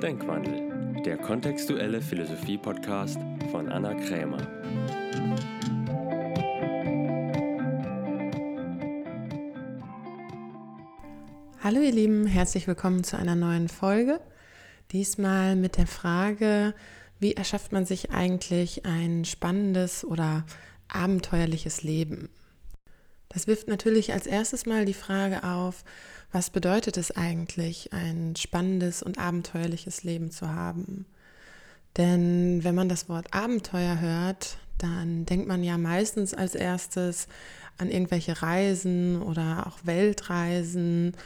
Denkwandel, der kontextuelle Philosophie-Podcast von Anna Krämer. Hallo ihr Lieben, herzlich willkommen zu einer neuen Folge. Diesmal mit der Frage, wie erschafft man sich eigentlich ein spannendes oder abenteuerliches Leben? Das wirft natürlich als erstes mal die Frage auf, was bedeutet es eigentlich, ein spannendes und abenteuerliches Leben zu haben? Denn wenn man das Wort Abenteuer hört, dann denkt man ja meistens als erstes an irgendwelche Reisen oder auch Weltreisen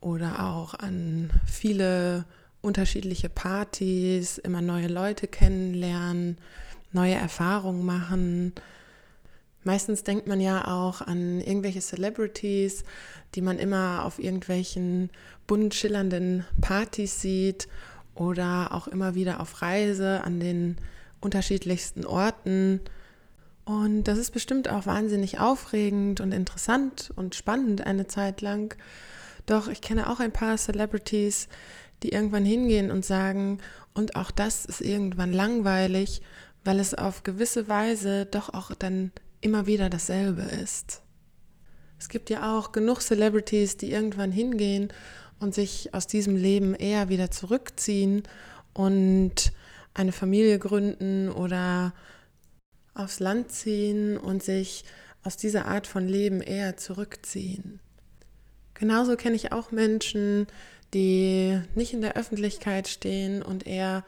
oder auch an viele unterschiedliche Partys, immer neue Leute kennenlernen, neue Erfahrungen machen Meistens denkt man ja auch an irgendwelche Celebrities, die man immer auf irgendwelchen bunt schillernden Partys sieht oder auch immer wieder auf Reise an den unterschiedlichsten Orten. Und das ist bestimmt auch wahnsinnig aufregend und interessant und spannend eine Zeit lang. Doch ich kenne auch ein paar Celebrities, die irgendwann hingehen und sagen, und auch das ist irgendwann langweilig, weil es auf gewisse Weise doch auch dann immer wieder dasselbe ist. Es gibt ja auch genug Celebrities, die irgendwann hingehen und sich aus diesem Leben eher wieder zurückziehen und eine Familie gründen oder aufs Land ziehen und sich aus dieser Art von Leben eher zurückziehen. Genauso kenne ich auch Menschen, die nicht in der Öffentlichkeit stehen und eher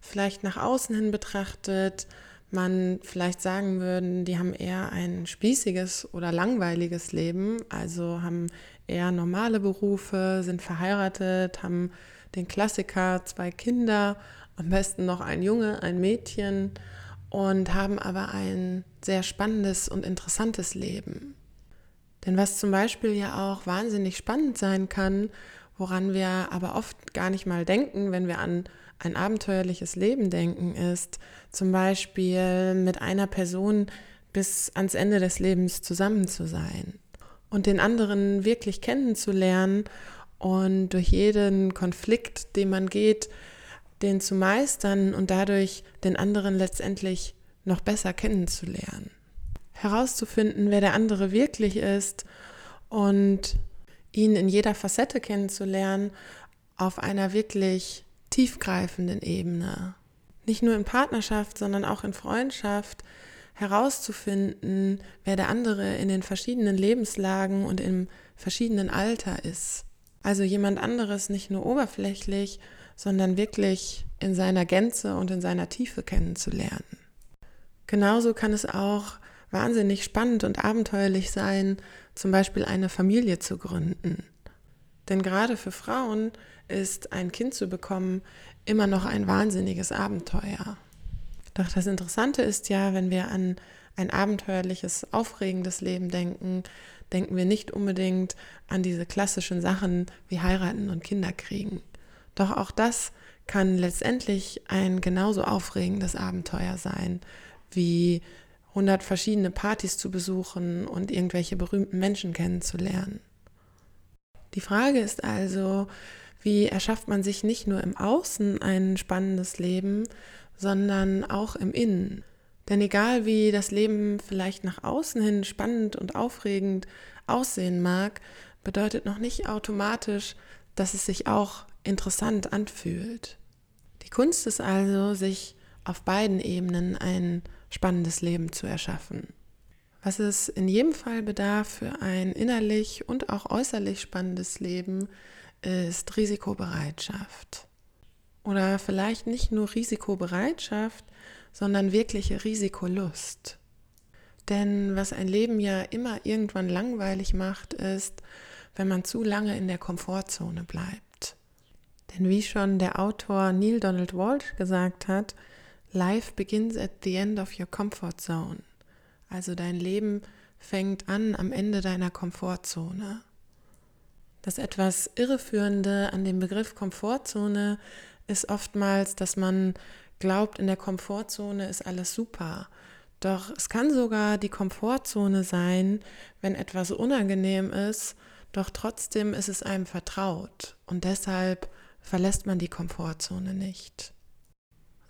vielleicht nach außen hin betrachtet man vielleicht sagen würden, die haben eher ein spießiges oder langweiliges Leben, also haben eher normale Berufe, sind verheiratet, haben den Klassiker, zwei Kinder, am besten noch ein Junge, ein Mädchen und haben aber ein sehr spannendes und interessantes Leben. Denn was zum Beispiel ja auch wahnsinnig spannend sein kann, woran wir aber oft gar nicht mal denken, wenn wir an ein abenteuerliches Leben denken, ist zum Beispiel mit einer Person bis ans Ende des Lebens zusammen zu sein und den anderen wirklich kennenzulernen und durch jeden Konflikt, den man geht, den zu meistern und dadurch den anderen letztendlich noch besser kennenzulernen. Herauszufinden, wer der andere wirklich ist und ihn in jeder Facette kennenzulernen auf einer wirklich tiefgreifenden Ebene, nicht nur in Partnerschaft, sondern auch in Freundschaft, herauszufinden, wer der andere in den verschiedenen Lebenslagen und im verschiedenen Alter ist. Also jemand anderes nicht nur oberflächlich, sondern wirklich in seiner Gänze und in seiner Tiefe kennenzulernen. Genauso kann es auch wahnsinnig spannend und abenteuerlich sein, zum Beispiel eine Familie zu gründen. Denn gerade für Frauen ist ein Kind zu bekommen immer noch ein wahnsinniges Abenteuer. Doch das Interessante ist ja, wenn wir an ein abenteuerliches, aufregendes Leben denken, denken wir nicht unbedingt an diese klassischen Sachen wie heiraten und Kinder kriegen. Doch auch das kann letztendlich ein genauso aufregendes Abenteuer sein, wie 100 verschiedene Partys zu besuchen und irgendwelche berühmten Menschen kennenzulernen. Die Frage ist also, wie erschafft man sich nicht nur im Außen ein spannendes Leben, sondern auch im Innen? Denn egal wie das Leben vielleicht nach außen hin spannend und aufregend aussehen mag, bedeutet noch nicht automatisch, dass es sich auch interessant anfühlt. Die Kunst ist also, sich auf beiden Ebenen ein spannendes Leben zu erschaffen. Was es in jedem Fall bedarf für ein innerlich und auch äußerlich spannendes Leben, ist Risikobereitschaft. Oder vielleicht nicht nur Risikobereitschaft, sondern wirkliche Risikolust. Denn was ein Leben ja immer irgendwann langweilig macht, ist, wenn man zu lange in der Komfortzone bleibt. Denn wie schon der Autor Neil Donald Walsh gesagt hat, Life begins at the end of your comfort zone. Also dein Leben fängt an am Ende deiner Komfortzone. Das etwas Irreführende an dem Begriff Komfortzone ist oftmals, dass man glaubt, in der Komfortzone ist alles super. Doch es kann sogar die Komfortzone sein, wenn etwas unangenehm ist, doch trotzdem ist es einem vertraut und deshalb verlässt man die Komfortzone nicht.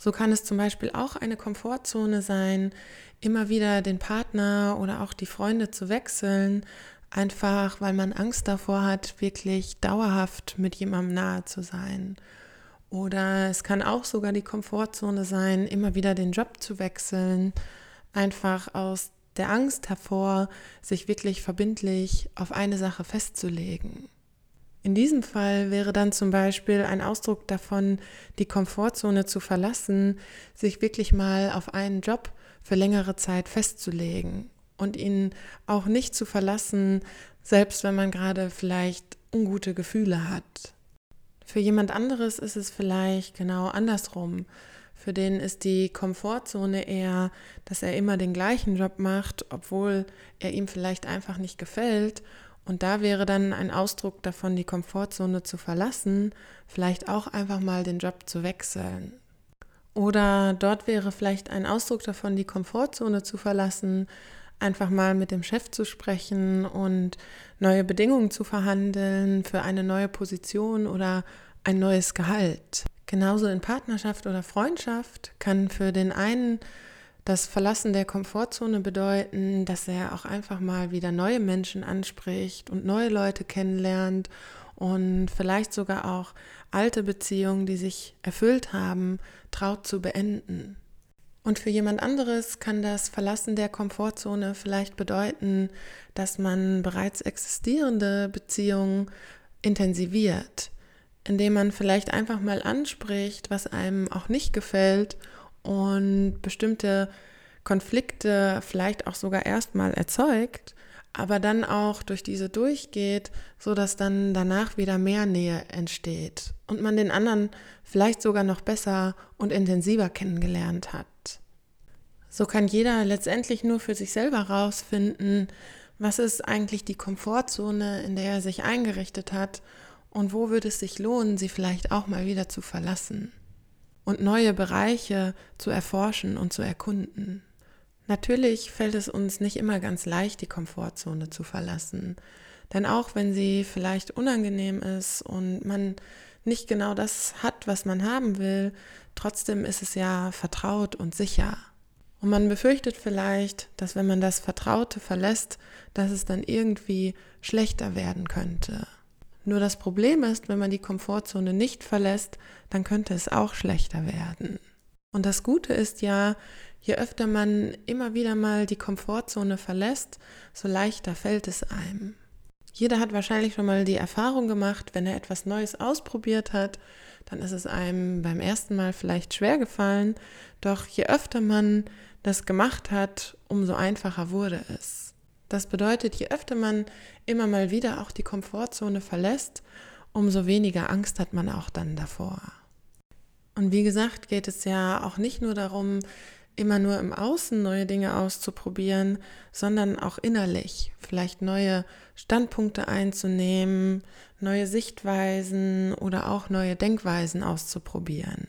So kann es zum Beispiel auch eine Komfortzone sein, immer wieder den Partner oder auch die Freunde zu wechseln, einfach weil man Angst davor hat, wirklich dauerhaft mit jemandem nahe zu sein. Oder es kann auch sogar die Komfortzone sein, immer wieder den Job zu wechseln, einfach aus der Angst hervor, sich wirklich verbindlich auf eine Sache festzulegen. In diesem Fall wäre dann zum Beispiel ein Ausdruck davon, die Komfortzone zu verlassen, sich wirklich mal auf einen Job für längere Zeit festzulegen und ihn auch nicht zu verlassen, selbst wenn man gerade vielleicht ungute Gefühle hat. Für jemand anderes ist es vielleicht genau andersrum. Für den ist die Komfortzone eher, dass er immer den gleichen Job macht, obwohl er ihm vielleicht einfach nicht gefällt und da wäre dann ein Ausdruck davon, die Komfortzone zu verlassen, vielleicht auch einfach mal den Job zu wechseln. Oder dort wäre vielleicht ein Ausdruck davon, die Komfortzone zu verlassen, einfach mal mit dem Chef zu sprechen und neue Bedingungen zu verhandeln für eine neue Position oder ein neues Gehalt. Genauso in Partnerschaft oder Freundschaft kann für den einen das Verlassen der Komfortzone bedeuten, dass er auch einfach mal wieder neue Menschen anspricht und neue Leute kennenlernt und vielleicht sogar auch alte Beziehungen, die sich erfüllt haben, traut zu beenden. Und für jemand anderes kann das Verlassen der Komfortzone vielleicht bedeuten, dass man bereits existierende Beziehungen intensiviert, indem man vielleicht einfach mal anspricht, was einem auch nicht gefällt und bestimmte Konflikte vielleicht auch sogar erstmal erzeugt, aber dann auch durch diese durchgeht, so dass dann danach wieder mehr Nähe entsteht und man den anderen vielleicht sogar noch besser und intensiver kennengelernt hat. So kann jeder letztendlich nur für sich selber rausfinden, was ist eigentlich die Komfortzone, in der er sich eingerichtet hat und wo würde es sich lohnen, sie vielleicht auch mal wieder zu verlassen und neue Bereiche zu erforschen und zu erkunden. Natürlich fällt es uns nicht immer ganz leicht, die Komfortzone zu verlassen. Denn auch wenn sie vielleicht unangenehm ist und man nicht genau das hat, was man haben will, trotzdem ist es ja vertraut und sicher. Und man befürchtet vielleicht, dass wenn man das Vertraute verlässt, dass es dann irgendwie schlechter werden könnte. Nur das Problem ist, wenn man die Komfortzone nicht verlässt, dann könnte es auch schlechter werden. Und das Gute ist ja, je öfter man immer wieder mal die Komfortzone verlässt, so leichter fällt es einem. Jeder hat wahrscheinlich schon mal die Erfahrung gemacht, wenn er etwas Neues ausprobiert hat, dann ist es einem beim ersten Mal vielleicht schwer gefallen, doch je öfter man das gemacht hat, umso einfacher wurde es. Das bedeutet, je öfter man immer mal wieder auch die Komfortzone verlässt, umso weniger Angst hat man auch dann davor. Und wie gesagt, geht es ja auch nicht nur darum, immer nur im Außen neue Dinge auszuprobieren, sondern auch innerlich vielleicht neue Standpunkte einzunehmen, neue Sichtweisen oder auch neue Denkweisen auszuprobieren.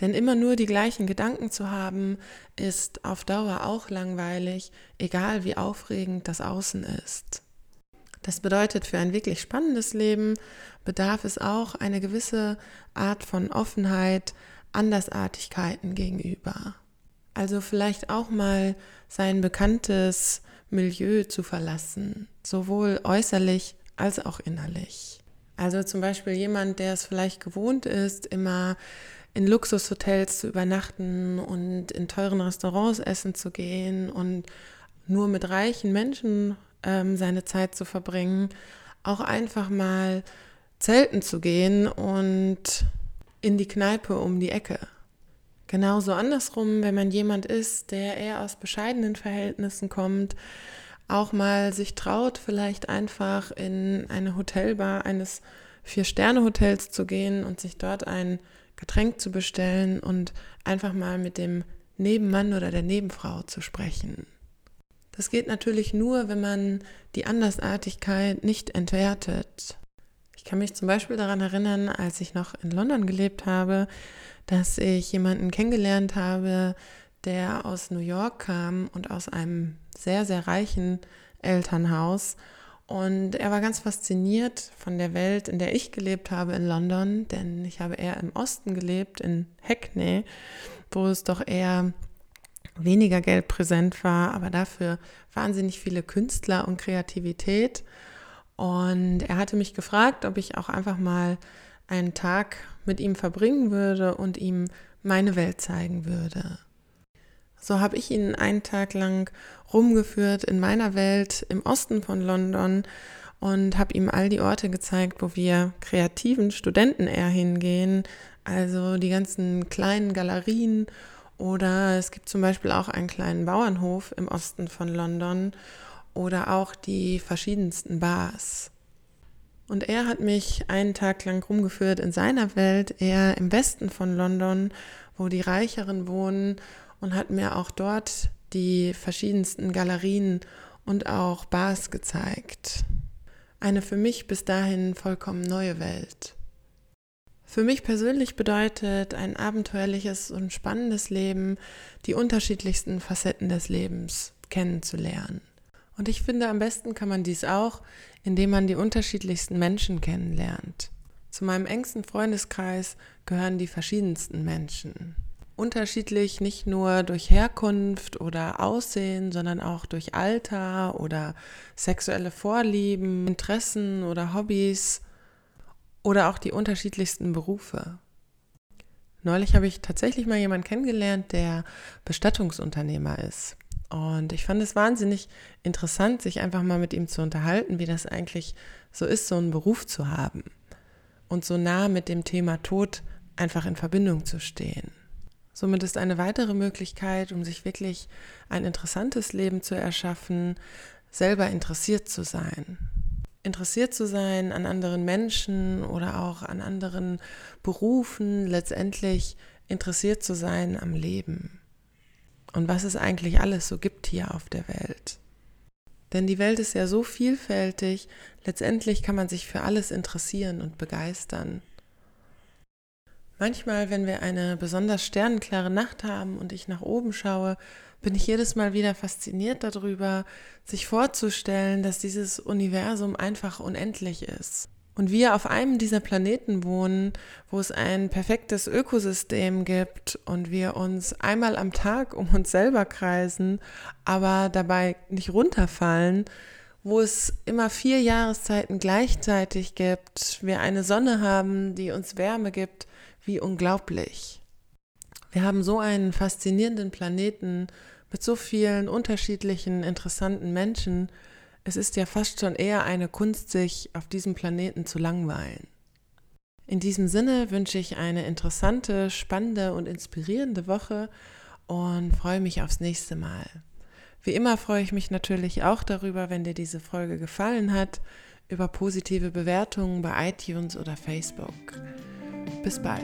Denn immer nur die gleichen Gedanken zu haben, ist auf Dauer auch langweilig, egal wie aufregend das Außen ist. Das bedeutet, für ein wirklich spannendes Leben bedarf es auch eine gewisse Art von Offenheit, Andersartigkeiten gegenüber. Also vielleicht auch mal sein bekanntes Milieu zu verlassen, sowohl äußerlich als auch innerlich. Also zum Beispiel jemand, der es vielleicht gewohnt ist, immer in Luxushotels zu übernachten und in teuren Restaurants essen zu gehen und nur mit reichen Menschen ähm, seine Zeit zu verbringen, auch einfach mal zelten zu gehen und in die Kneipe um die Ecke. Genauso andersrum, wenn man jemand ist, der eher aus bescheidenen Verhältnissen kommt, auch mal sich traut, vielleicht einfach in eine Hotelbar eines Vier-Sterne-Hotels zu gehen und sich dort ein Getränk zu bestellen und einfach mal mit dem Nebenmann oder der Nebenfrau zu sprechen. Das geht natürlich nur, wenn man die Andersartigkeit nicht entwertet. Ich kann mich zum Beispiel daran erinnern, als ich noch in London gelebt habe, dass ich jemanden kennengelernt habe, der aus New York kam und aus einem sehr, sehr reichen Elternhaus Und er war ganz fasziniert von der Welt, in der ich gelebt habe in London, denn ich habe eher im Osten gelebt, in Hackney, wo es doch eher weniger Geld präsent war, aber dafür wahnsinnig viele Künstler und Kreativität. Und er hatte mich gefragt, ob ich auch einfach mal einen Tag mit ihm verbringen würde und ihm meine Welt zeigen würde. So habe ich ihn einen Tag lang rumgeführt in meiner Welt im Osten von London und habe ihm all die Orte gezeigt, wo wir kreativen Studenten eher hingehen, also die ganzen kleinen Galerien oder es gibt zum Beispiel auch einen kleinen Bauernhof im Osten von London oder auch die verschiedensten Bars. Und er hat mich einen Tag lang rumgeführt in seiner Welt, eher im Westen von London, wo die Reicheren wohnen und hat mir auch dort die verschiedensten Galerien und auch Bars gezeigt. Eine für mich bis dahin vollkommen neue Welt. Für mich persönlich bedeutet ein abenteuerliches und spannendes Leben, die unterschiedlichsten Facetten des Lebens kennenzulernen. Und ich finde, am besten kann man dies auch, indem man die unterschiedlichsten Menschen kennenlernt. Zu meinem engsten Freundeskreis gehören die verschiedensten Menschen unterschiedlich, nicht nur durch Herkunft oder Aussehen, sondern auch durch Alter oder sexuelle Vorlieben, Interessen oder Hobbys oder auch die unterschiedlichsten Berufe. Neulich habe ich tatsächlich mal jemanden kennengelernt, der Bestattungsunternehmer ist. Und ich fand es wahnsinnig interessant, sich einfach mal mit ihm zu unterhalten, wie das eigentlich so ist, so einen Beruf zu haben und so nah mit dem Thema Tod einfach in Verbindung zu stehen. Somit ist eine weitere Möglichkeit, um sich wirklich ein interessantes Leben zu erschaffen, selber interessiert zu sein. Interessiert zu sein an anderen Menschen oder auch an anderen Berufen, letztendlich interessiert zu sein am Leben. Und was es eigentlich alles so gibt hier auf der Welt. Denn die Welt ist ja so vielfältig, letztendlich kann man sich für alles interessieren und begeistern. Manchmal, wenn wir eine besonders sternenklare Nacht haben und ich nach oben schaue, bin ich jedes Mal wieder fasziniert darüber, sich vorzustellen, dass dieses Universum einfach unendlich ist. Und wir auf einem dieser Planeten wohnen, wo es ein perfektes Ökosystem gibt und wir uns einmal am Tag um uns selber kreisen, aber dabei nicht runterfallen, wo es immer vier Jahreszeiten gleichzeitig gibt, wir eine Sonne haben, die uns Wärme gibt, wie unglaublich. Wir haben so einen faszinierenden Planeten mit so vielen unterschiedlichen, interessanten Menschen. Es ist ja fast schon eher eine Kunst, sich auf diesem Planeten zu langweilen. In diesem Sinne wünsche ich eine interessante, spannende und inspirierende Woche und freue mich aufs nächste Mal. Wie immer freue ich mich natürlich auch darüber, wenn dir diese Folge gefallen hat, über positive Bewertungen bei iTunes oder Facebook. Bis bald.